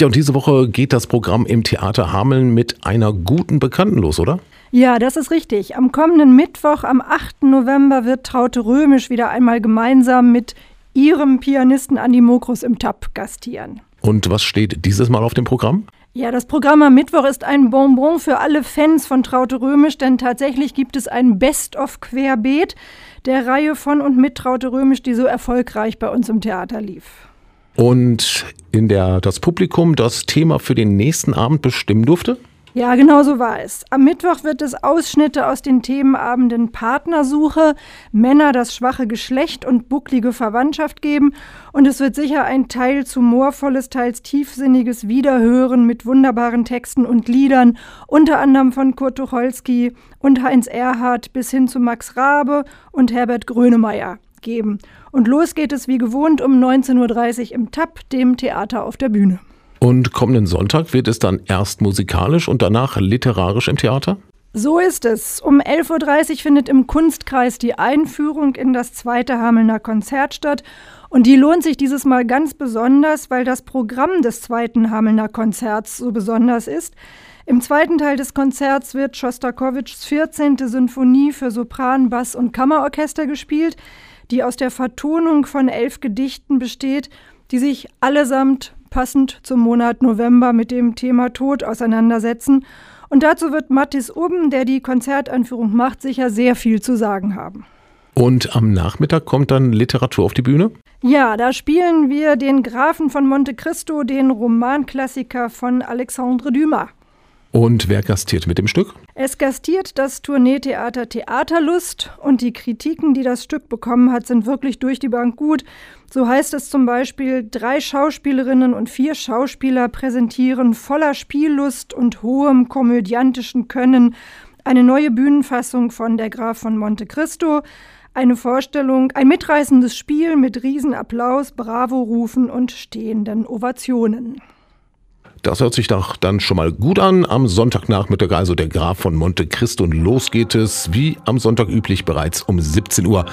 Ja, und diese Woche geht das Programm im Theater Hameln mit einer guten Bekannten los, oder? Ja, das ist richtig. Am kommenden Mittwoch, am 8. November, wird Traute Römisch wieder einmal gemeinsam mit ihrem Pianisten Andi Mokrus im TAP gastieren. Und was steht dieses Mal auf dem Programm? Ja, das Programm am Mittwoch ist ein Bonbon für alle Fans von Traute Römisch, denn tatsächlich gibt es ein Best-of Querbeet der Reihe von und mit Traute Römisch, die so erfolgreich bei uns im Theater lief. Und in der das Publikum das Thema für den nächsten Abend bestimmen durfte? Ja, genau so war es. Am Mittwoch wird es Ausschnitte aus den Themenabenden Partnersuche, Männer das schwache Geschlecht und bucklige Verwandtschaft geben. Und es wird sicher ein teils humorvolles, teils tiefsinniges Wiederhören mit wunderbaren Texten und Liedern, unter anderem von Kurt Tucholsky und Heinz Erhardt bis hin zu Max Rabe und Herbert Grönemeyer geben. Und los geht es wie gewohnt um 19.30 Uhr im TAP, dem Theater auf der Bühne. Und kommenden Sonntag wird es dann erst musikalisch und danach literarisch im Theater? So ist es. Um 11.30 Uhr findet im Kunstkreis die Einführung in das zweite Hamelner Konzert statt. Und die lohnt sich dieses Mal ganz besonders, weil das Programm des zweiten Hamelner Konzerts so besonders ist. Im zweiten Teil des Konzerts wird Schostakowitschs 14. Sinfonie für Sopran, Bass und Kammerorchester gespielt die aus der Vertonung von elf Gedichten besteht, die sich allesamt passend zum Monat November mit dem Thema Tod auseinandersetzen. Und dazu wird Mattis Oben, der die Konzertanführung macht, sicher sehr viel zu sagen haben. Und am Nachmittag kommt dann Literatur auf die Bühne? Ja, da spielen wir den Grafen von Monte Cristo, den Romanklassiker von Alexandre Dumas. Und wer gastiert mit dem Stück? Es gastiert das Tourneetheater Theaterlust und die Kritiken, die das Stück bekommen hat, sind wirklich durch die Bank gut. So heißt es zum Beispiel, drei Schauspielerinnen und vier Schauspieler präsentieren voller Spiellust und hohem komödiantischen Können eine neue Bühnenfassung von Der Graf von Monte Cristo. Eine Vorstellung, ein mitreißendes Spiel mit Riesenapplaus, Bravo-Rufen und stehenden Ovationen. Das hört sich doch dann schon mal gut an. Am Sonntagnachmittag also der Graf von Monte Cristo und los geht es, wie am Sonntag üblich, bereits um 17 Uhr.